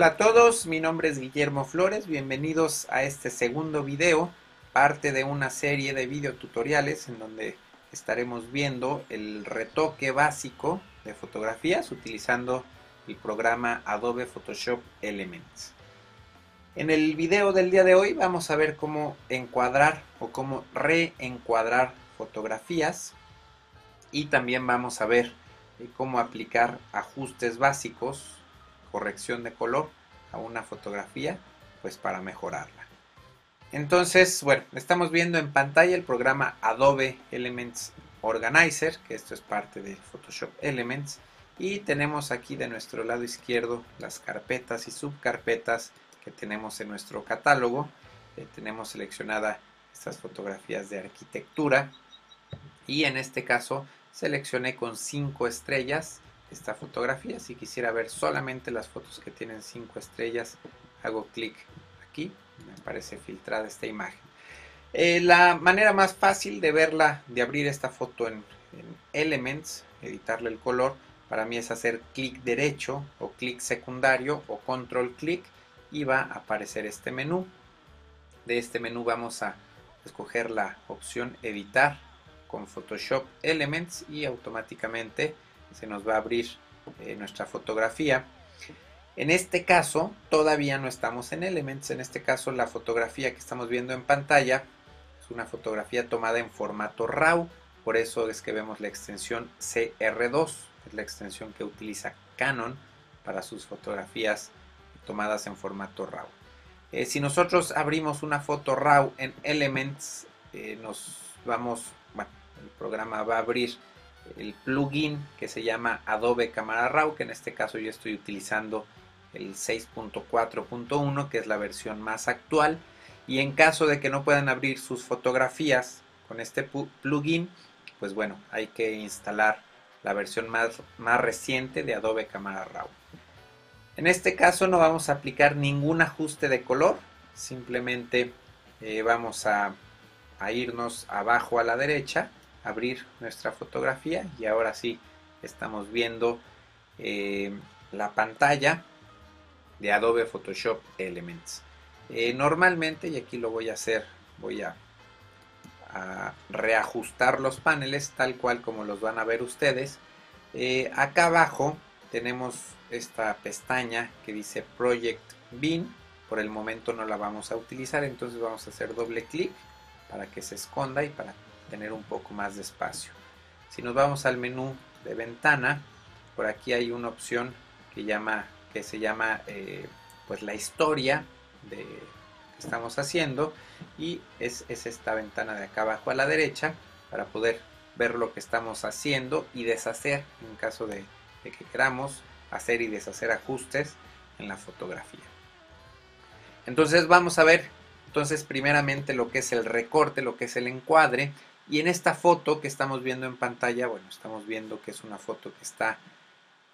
Hola a todos, mi nombre es Guillermo Flores, bienvenidos a este segundo video, parte de una serie de videotutoriales en donde estaremos viendo el retoque básico de fotografías utilizando el programa Adobe Photoshop Elements. En el video del día de hoy vamos a ver cómo encuadrar o cómo reencuadrar fotografías y también vamos a ver cómo aplicar ajustes básicos corrección de color a una fotografía, pues para mejorarla. Entonces, bueno, estamos viendo en pantalla el programa Adobe Elements Organizer, que esto es parte de Photoshop Elements, y tenemos aquí de nuestro lado izquierdo las carpetas y subcarpetas que tenemos en nuestro catálogo. Eh, tenemos seleccionada estas fotografías de arquitectura y en este caso seleccioné con 5 estrellas esta fotografía. Si quisiera ver solamente las fotos que tienen 5 estrellas, hago clic aquí, me aparece filtrada esta imagen. Eh, la manera más fácil de verla, de abrir esta foto en, Elements, editarle el color, para mí es hacer clic derecho o clic secundario o control clic y va a aparecer este menú. De este menú vamos a escoger la opción editar con Photoshop Elements y automáticamente se nos va a abrir eh, nuestra fotografía. En este caso, todavía no estamos en Elements. En este caso, la fotografía que estamos viendo en pantalla es una fotografía tomada en formato RAW. Por eso es que vemos la extensión CR2, es la extensión que utiliza Canon para sus fotografías tomadas en formato RAW. Eh, si nosotros abrimos una foto RAW en Elements, eh, nos vamos, bueno, el programa va a abrir el plugin que se llama Adobe Camera Raw, que en este caso yo estoy utilizando el 6.4.1, que es la versión más actual. Y en caso de que no puedan abrir sus fotografías con este plugin, pues bueno, hay que instalar la versión más, más reciente de Adobe Camera Raw. En este caso no vamos a aplicar ningún ajuste de color, simplemente eh, vamos a irnos abajo a la derecha abrir nuestra fotografía y ahora sí estamos viendo eh, la pantalla de Adobe Photoshop Elements. Eh, normalmente, y aquí lo voy a hacer, voy a, reajustar los paneles tal cual como los van a ver ustedes. Eh, acá abajo tenemos esta pestaña que dice Project Bin. Por el momento no la vamos a utilizar, entonces vamos a hacer doble clic para que se esconda y para tener un poco más de espacio. Si nos vamos al menú de ventana, por aquí hay una opción que, llama, que se llama eh, pues la historia de, que estamos haciendo y es, esta ventana de acá abajo a la derecha para poder ver lo que estamos haciendo y deshacer en caso de, de que queramos hacer y deshacer ajustes en la fotografía. Entonces vamos a ver entonces primeramente lo que es el recorte, lo que es el encuadre y en esta foto que estamos viendo en pantalla, bueno, estamos viendo que es una foto que está,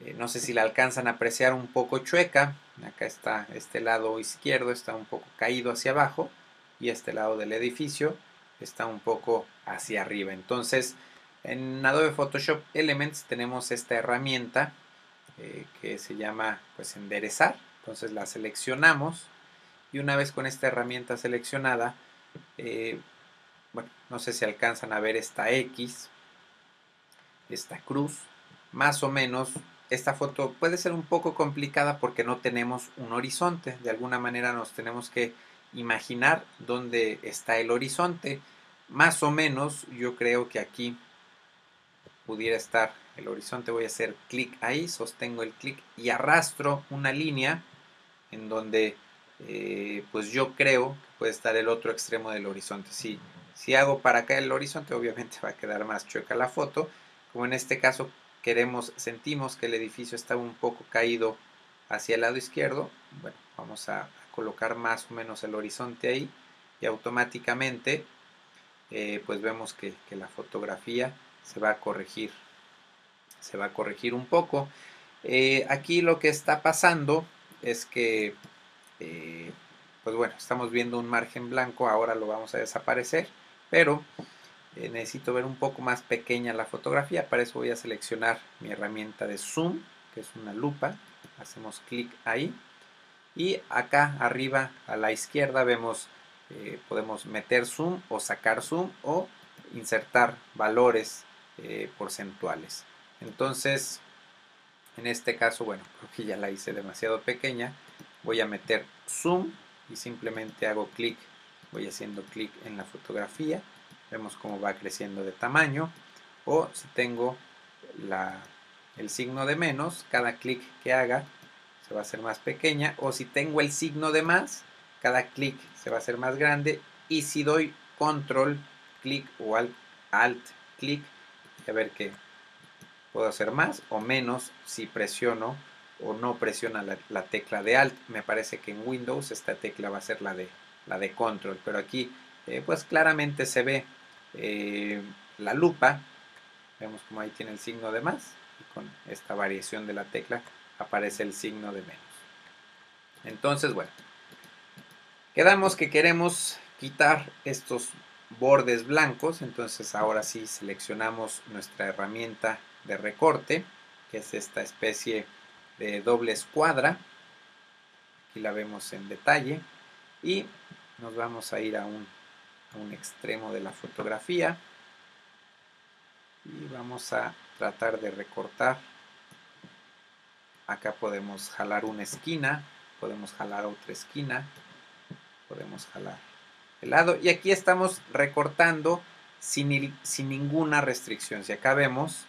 eh, no sé si la alcanzan a apreciar un poco chueca. Acá está este lado izquierdo, está un poco caído hacia abajo y este lado del edificio está un poco hacia arriba. Entonces, en Adobe Photoshop Elements tenemos esta herramienta eh, que se llama pues enderezar. Entonces la seleccionamos y una vez con esta herramienta seleccionada, eh, bueno, no sé si alcanzan a ver esta X, esta cruz, más o menos. Esta foto puede ser un poco complicada porque no tenemos un horizonte. De alguna manera nos tenemos que imaginar dónde está el horizonte. Más o menos yo creo que aquí pudiera estar el horizonte. Voy a hacer clic ahí, sostengo el clic y arrastro una línea en donde eh, pues yo creo que puede estar el otro extremo del horizonte. Si si hago para acá el horizonte, obviamente va a quedar más chueca la foto. Como en este caso queremos, sentimos que el edificio está un poco caído hacia el lado izquierdo, bueno, vamos a, colocar más o menos el horizonte ahí y automáticamente eh, pues vemos que, la fotografía se va a corregir se va a corregir un poco eh, aquí lo que está pasando es que eh, pues bueno estamos viendo un margen blanco ahora lo vamos a desaparecer pero eh, necesito ver un poco más pequeña la fotografía, para eso voy a seleccionar mi herramienta de zoom, que es una lupa, hacemos clic ahí. Y acá arriba a la izquierda vemos eh, podemos meter zoom o sacar zoom o insertar valores eh, porcentuales. Entonces en este caso bueno creo que ya la hice demasiado pequeña voy a meter zoom y simplemente hago clic voy haciendo clic en la fotografía vemos cómo va creciendo de tamaño o si tengo la, el signo de menos cada clic que haga se va a hacer más pequeña o si tengo el signo de más cada clic se va a hacer más grande y si doy control clic o alt, alt clic a ver que puedo hacer más o menos si presiono o no presiona la, tecla de alt. Me parece que en Windows esta tecla va a ser la de la de control pero aquí eh, pues claramente se ve eh, la lupa vemos como ahí tiene el signo de más y con esta variación de la tecla aparece el signo de menos. Entonces bueno quedamos que queremos quitar estos bordes blancos entonces ahora sí seleccionamos nuestra herramienta de recorte que es esta especie de doble escuadra. Aquí la vemos en detalle. Y nos vamos a ir a un, extremo de la fotografía y vamos a tratar de recortar. Acá podemos jalar una esquina podemos jalar otra esquina podemos jalar el lado. Y aquí estamos recortando sin, sin ninguna restricción. Si acá vemos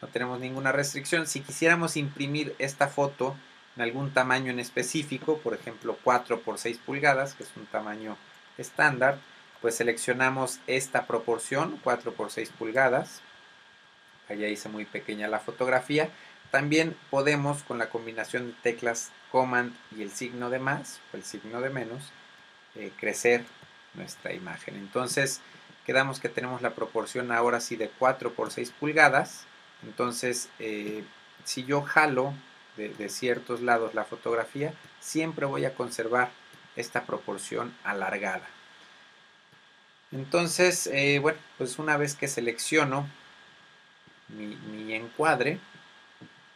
no tenemos ninguna restricción. Si quisiéramos imprimir esta foto en algún tamaño en específico por ejemplo 4 por 6 pulgadas que es un tamaño estándar pues seleccionamos esta proporción 4 por 6 pulgadas allá hice muy pequeña la fotografía. También podemos con la combinación de teclas Command y el signo de más o el signo de menos eh, crecer nuestra imagen. Entonces quedamos que tenemos la proporción ahora sí de 4 por 6 pulgadas. Entonces eh, si yo jalo de, ciertos lados la fotografía, siempre voy a conservar esta proporción alargada. Entonces, eh, bueno, pues una vez que selecciono mi, encuadre,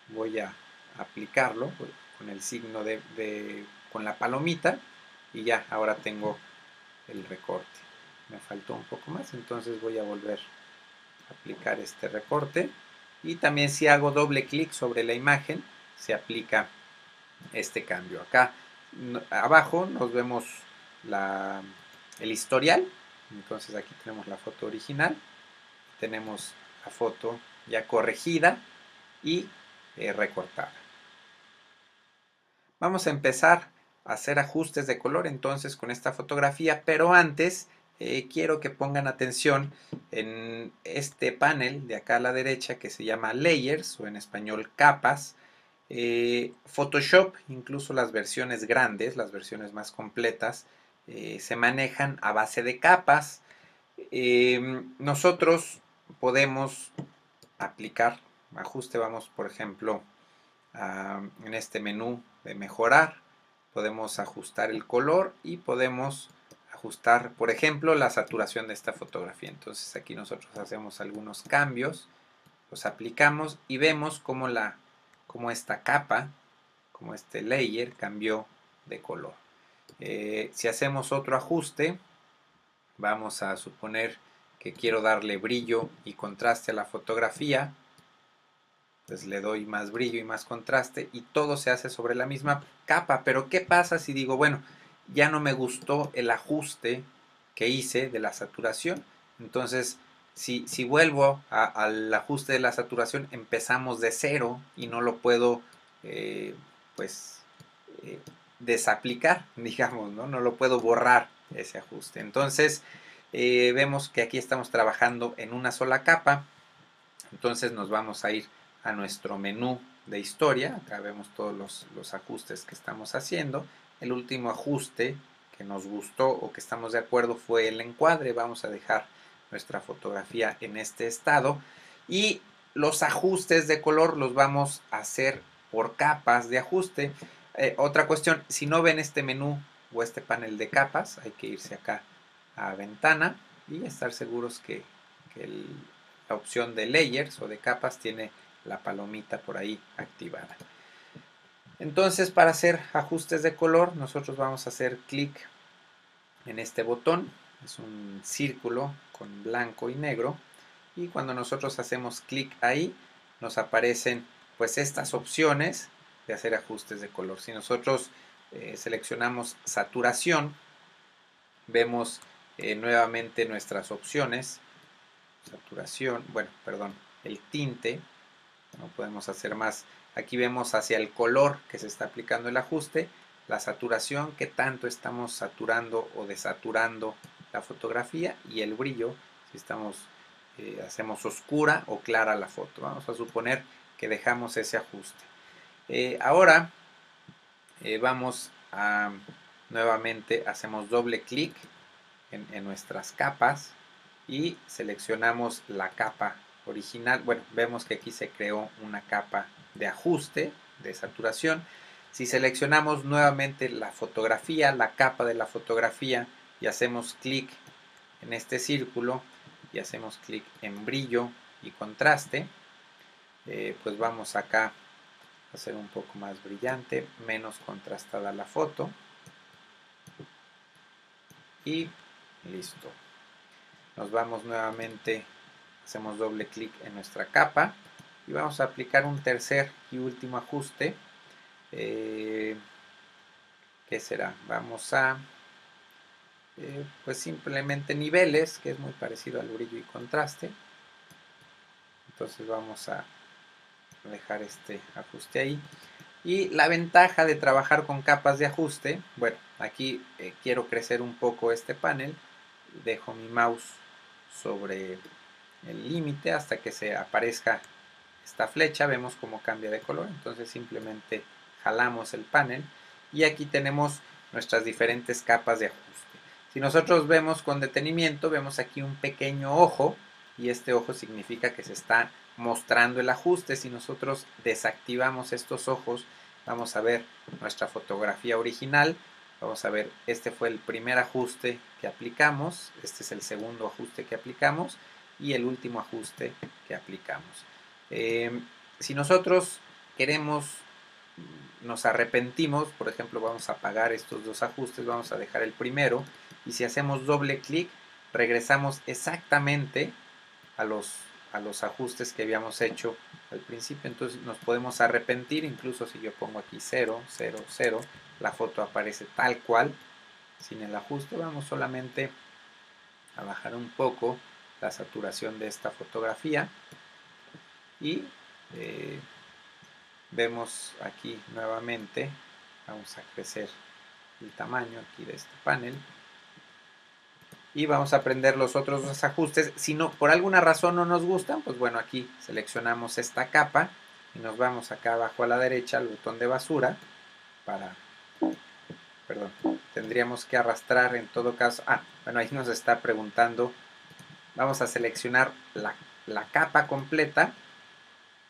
voy a aplicarlo con el signo de, con la palomita y ya, ahora tengo el recorte. Me faltó un poco más, entonces voy a volver a aplicar este recorte. Y también si hago doble clic sobre la imagen, se aplica este cambio. Acá abajo nos vemos la, el historial. Entonces aquí tenemos la foto original. Tenemos la foto ya corregida y eh, recortada. Vamos a empezar a hacer ajustes de color entonces con esta fotografía, pero antes eh, quiero que pongan atención en este panel de acá a la derecha que se llama Layers o en español capas. Eh, Photoshop, incluso las versiones grandes, las versiones más completas, se manejan a base de capas. nosotros podemos aplicar ajuste, vamos por ejemplo en este menú de mejorar, podemos ajustar el color y podemos ajustar, por ejemplo, la saturación de esta fotografía. Entonces aquí nosotros hacemos algunos cambios, los aplicamos y vemos cómo, la, cómo esta capa, como este layer cambió de color. Eh, si hacemos otro ajuste, vamos a suponer que quiero darle brillo y contraste a la fotografía, pues le doy más brillo y más contraste y todo se hace sobre la misma capa. Pero ¿qué pasa si digo, bueno, ya no me gustó el ajuste que hice de la saturación? Entonces, si, si vuelvo al ajuste de la saturación, empezamos de cero y no lo puedo, eh, pues, eh, desaplicar, digamos, ¿no? No lo puedo borrar ese ajuste. Entonces, eh, vemos que aquí estamos trabajando en una sola capa. Entonces nos vamos a ir a nuestro menú de historia. Acá vemos todos los, ajustes que estamos haciendo. El último ajuste que nos gustó o que estamos de acuerdo fue el encuadre. Vamos a dejar nuestra fotografía en este estado. Y los ajustes de color los vamos a hacer por capas de ajuste. Eh, otra cuestión, si no ven este menú o este panel de capas, hay que irse acá a ventana y estar seguros que, la opción de layers o de capas tiene la palomita por ahí activada. Entonces para hacer ajustes de color nosotros vamos a hacer clic en este botón, es un círculo con blanco y negro y cuando nosotros hacemos clic ahí nos aparecen pues estas opciones de hacer ajustes de color. Si nosotros eh, seleccionamos saturación, vemos eh, nuevamente nuestras opciones, saturación, bueno, perdón, el tinte, no podemos hacer más. Aquí vemos hacia el color que se está aplicando el ajuste, la saturación, que tanto estamos saturando o desaturando la fotografía y el brillo, si estamos, eh, hacemos oscura o clara la foto. Vamos a suponer que dejamos ese ajuste. Eh, ahora eh, vamos a nuevamente hacemos doble clic en, en, nuestras capas y seleccionamos la capa original. Bueno, vemos que aquí se creó una capa de ajuste de saturación. Si seleccionamos nuevamente la fotografía, la capa de la fotografía y hacemos clic en este círculo y hacemos clic en brillo y contraste, eh, pues vamos acá a hacer un poco más brillante, menos contrastada la foto y listo. Nos vamos nuevamente, hacemos doble clic en nuestra capa y vamos a aplicar un tercer y último ajuste. Eh, ¿Qué será? Vamos a eh, pues simplemente niveles, que es muy parecido al brillo y contraste. Entonces vamos a dejar este ajuste ahí. Y la ventaja de trabajar con capas de ajuste, bueno, aquí eh, quiero crecer un poco este panel, dejo mi mouse sobre el límite hasta que se aparezca esta flecha, vemos cómo cambia de color, entonces simplemente jalamos el panel y aquí tenemos nuestras diferentes capas de ajuste. Si nosotros vemos con detenimiento, vemos aquí un pequeño ojo y este ojo significa que se está mostrando el ajuste. Si nosotros desactivamos estos ojos, vamos a ver nuestra fotografía original. Vamos a ver, este fue el primer ajuste que aplicamos, este es el segundo ajuste que aplicamos y el último ajuste que aplicamos. Eh, si nosotros queremos, nos arrepentimos, por ejemplo, vamos a apagar estos dos ajustes, vamos a dejar el primero y si hacemos doble clic, regresamos exactamente a los, a los ajustes que habíamos hecho al principio, entonces nos podemos arrepentir, incluso si yo pongo aquí 0, 0, 0, la foto aparece tal cual, sin el ajuste, vamos solamente a bajar un poco la saturación de esta fotografía y eh, vemos aquí nuevamente, vamos a crecer el tamaño aquí de este panel y vamos a aprender los otros dos ajustes. Si no, por alguna razón no nos gustan, pues bueno, aquí seleccionamos esta capa y nos vamos acá abajo a la derecha al botón de basura para, perdón, tendríamos que arrastrar en todo caso, ah, bueno, ahí nos está preguntando, vamos a seleccionar la, la capa completa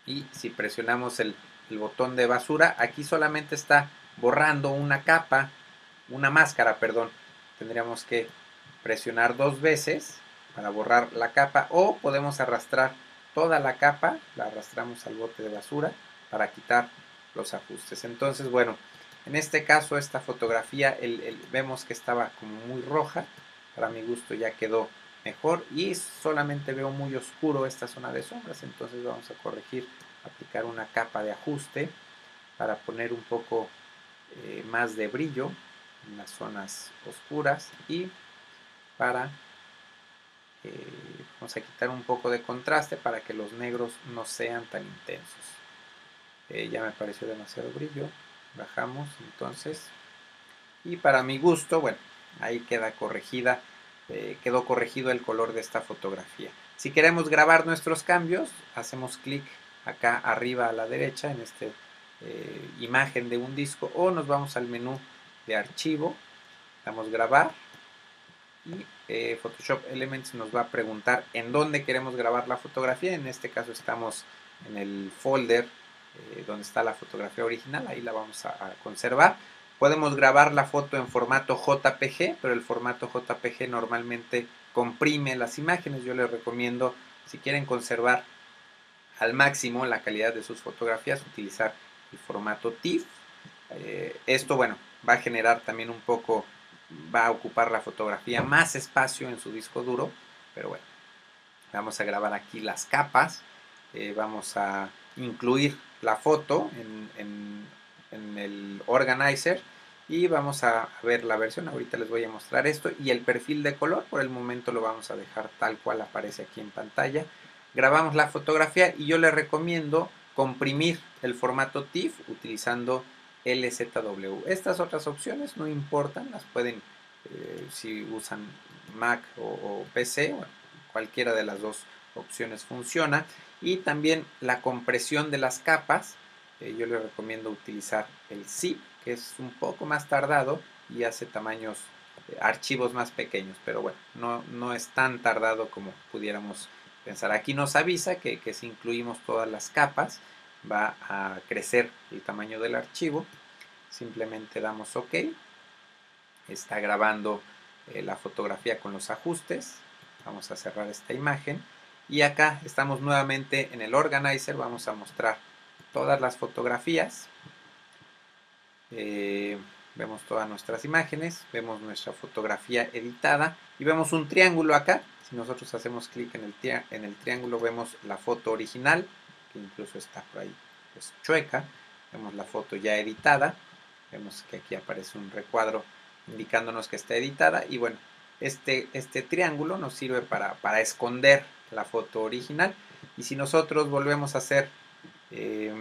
y si presionamos el, el botón de basura, aquí solamente está borrando una capa, una máscara, perdón, tendríamos que presionar dos veces para borrar la capa o podemos arrastrar toda la capa, la arrastramos al bote de basura para quitar los ajustes. Entonces, bueno, en este caso esta fotografía vemos que estaba como muy roja, para mi gusto ya quedó mejor y solamente veo muy oscuro esta zona de sombras, entonces vamos a corregir, aplicar una capa de ajuste para poner un poco eh, más de brillo en las zonas oscuras y para eh, vamos a quitar un poco de contraste para que los negros no sean tan intensos. Eh, ya me pareció demasiado brillo. Bajamos entonces. Y para mi gusto bueno ahí queda corregida eh, quedó corregido el color de esta fotografía. Si queremos grabar nuestros cambios hacemos clic acá arriba a la derecha en este imagen de un disco o nos vamos al menú de archivo. Damos grabar y eh, Photoshop Elements nos va a preguntar en dónde queremos grabar la fotografía. En este caso estamos en el folder eh, donde está la fotografía original, ahí la vamos a, conservar. Podemos grabar la foto en formato JPG, pero el formato JPG normalmente comprime las imágenes. Yo les recomiendo, si quieren conservar al máximo la calidad de sus fotografías, utilizar el formato TIFF Eh, esto, bueno, va a generar también un poco, va a ocupar la fotografía más espacio en su disco duro, pero bueno, vamos a grabar aquí las capas, eh, vamos a incluir la foto en, en el organizer y vamos a ver la versión, ahorita les voy a mostrar esto y el perfil de color, por el momento lo vamos a dejar tal cual aparece aquí en pantalla. Grabamos la fotografía y yo les recomiendo comprimir el formato TIFF utilizando LZW. Estas otras opciones no importan, las pueden, eh, si usan Mac o, PC, cualquiera de las dos opciones funciona. Y también la compresión de las capas, eh, yo les recomiendo utilizar el zip que es un poco más tardado y hace tamaños, eh, archivos más pequeños, pero bueno, no, no, es tan tardado como pudiéramos pensar. Aquí nos avisa que, si incluimos todas las capas va a crecer el tamaño del archivo, simplemente damos OK, está grabando eh, la fotografía con los ajustes, vamos a cerrar esta imagen. Y acá estamos nuevamente en el organizer, vamos a mostrar todas las fotografías. Eh, vemos todas nuestras imágenes, vemos nuestra fotografía editada y vemos un triángulo acá. Si nosotros hacemos clic en, el triángulo vemos la foto original, incluso está por ahí pues, chueca. Vemos la foto ya editada. Vemos que aquí aparece un recuadro indicándonos que está editada. Y bueno, este, este triángulo nos sirve para, para esconder la foto original. Y si nosotros volvemos a hacer, eh,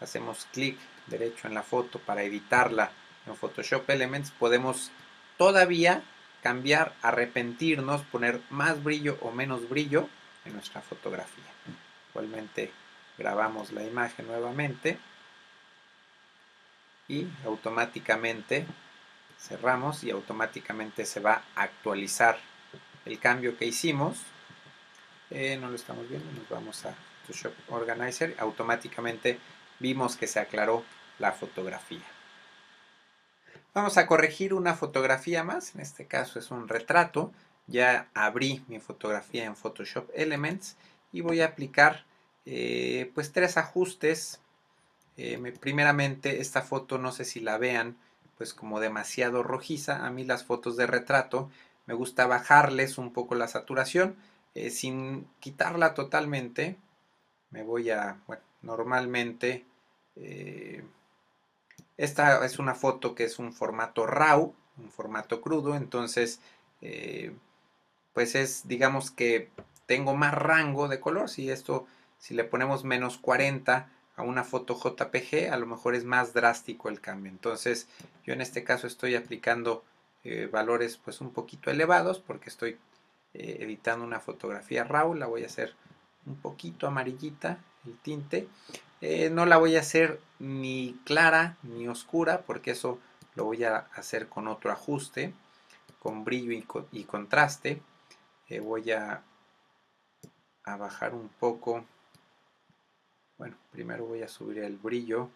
hacemos clic derecho en la foto para editarla en Photoshop Elements, podemos todavía cambiar, arrepentirnos, poner más brillo o menos brillo en nuestra fotografía. Igualmente grabamos la imagen nuevamente y automáticamente cerramos y automáticamente se va a actualizar el cambio que hicimos. Eh, no lo estamos viendo, nos vamos a Photoshop Organizer, automáticamente vimos que se aclaró la fotografía. Vamos a corregir una fotografía más, en este caso es un retrato. Ya abrí mi fotografía en Photoshop Elements y voy a aplicar eh, pues tres ajustes. Eh, primeramente esta foto no sé si la vean pues como demasiado rojiza. A mí las fotos de retrato me gusta bajarles un poco la saturación eh, sin quitarla totalmente. Me voy a, bueno, normalmente esta es una foto que es un formato RAW, un formato crudo, entonces pues es digamos que tengo más rango de color. Si esto, si le ponemos menos 40 a una foto JPG, a lo mejor es más drástico el cambio. Entonces yo en este caso estoy aplicando eh, valores pues un poquito elevados porque estoy eh, editando una fotografía RAW, la voy a hacer un poquito amarillita el tinte eh, no la voy a hacer ni clara ni oscura porque eso lo voy a hacer con otro ajuste, con brillo y, contraste. Voy a, a bajar un poco. Bueno, primero voy a subir el brillo,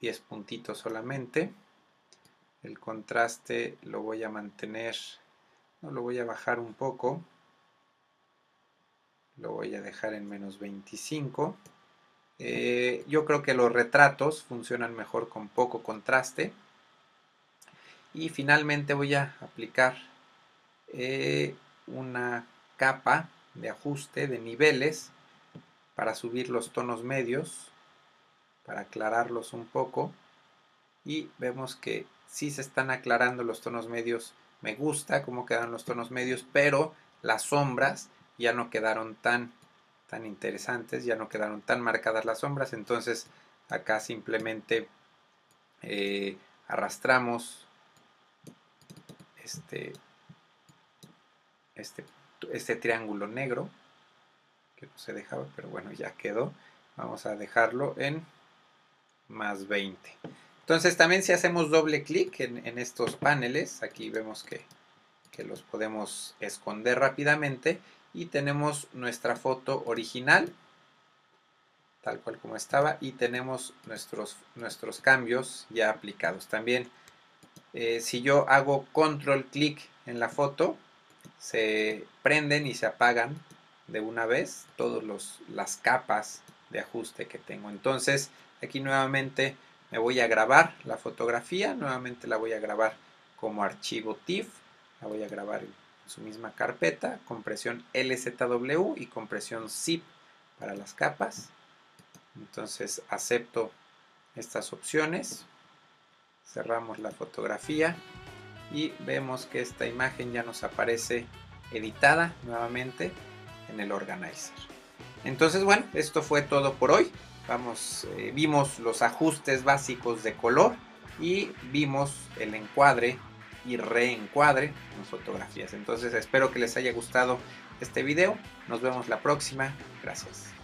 10 puntitos solamente. El contraste lo voy a mantener, no lo voy a bajar un poco. Lo voy a dejar en menos 25. Eh, yo creo que los retratos funcionan mejor con poco contraste. Y finalmente voy a aplicar eh, una capa de ajuste de niveles para subir los tonos medios, para aclararlos un poco. Y vemos que si se están aclarando los tonos medios. Me gusta cómo quedan los tonos medios, pero las sombras ya no quedaron tan tan interesantes, ya no quedaron tan marcadas las sombras, entonces acá simplemente eh, arrastramos este, este, este triángulo negro, que no se dejaba, pero bueno, ya quedó. Vamos a dejarlo en más 20. Entonces también si hacemos doble clic en, estos paneles, aquí vemos que, que los podemos esconder rápidamente y tenemos nuestra foto original tal cual como estaba y tenemos nuestros, nuestros cambios ya aplicados también eh, si yo hago control clic en la foto se prenden y se apagan de una vez todas las capas de ajuste que tengo. Entonces aquí nuevamente me voy a grabar la fotografía, nuevamente la voy a grabar como archivo TIFF, la voy a grabar en su misma carpeta, compresión LZW y compresión ZIP para las capas. Entonces acepto estas opciones, cerramos la fotografía y vemos que esta imagen ya nos aparece editada nuevamente en el organizer. Entonces bueno, esto fue todo por hoy. Vamos, eh, vimos los ajustes básicos de color y vimos el encuadre y reencuadre en fotografías. Entonces espero que les haya gustado este video. Nos vemos la próxima. Gracias.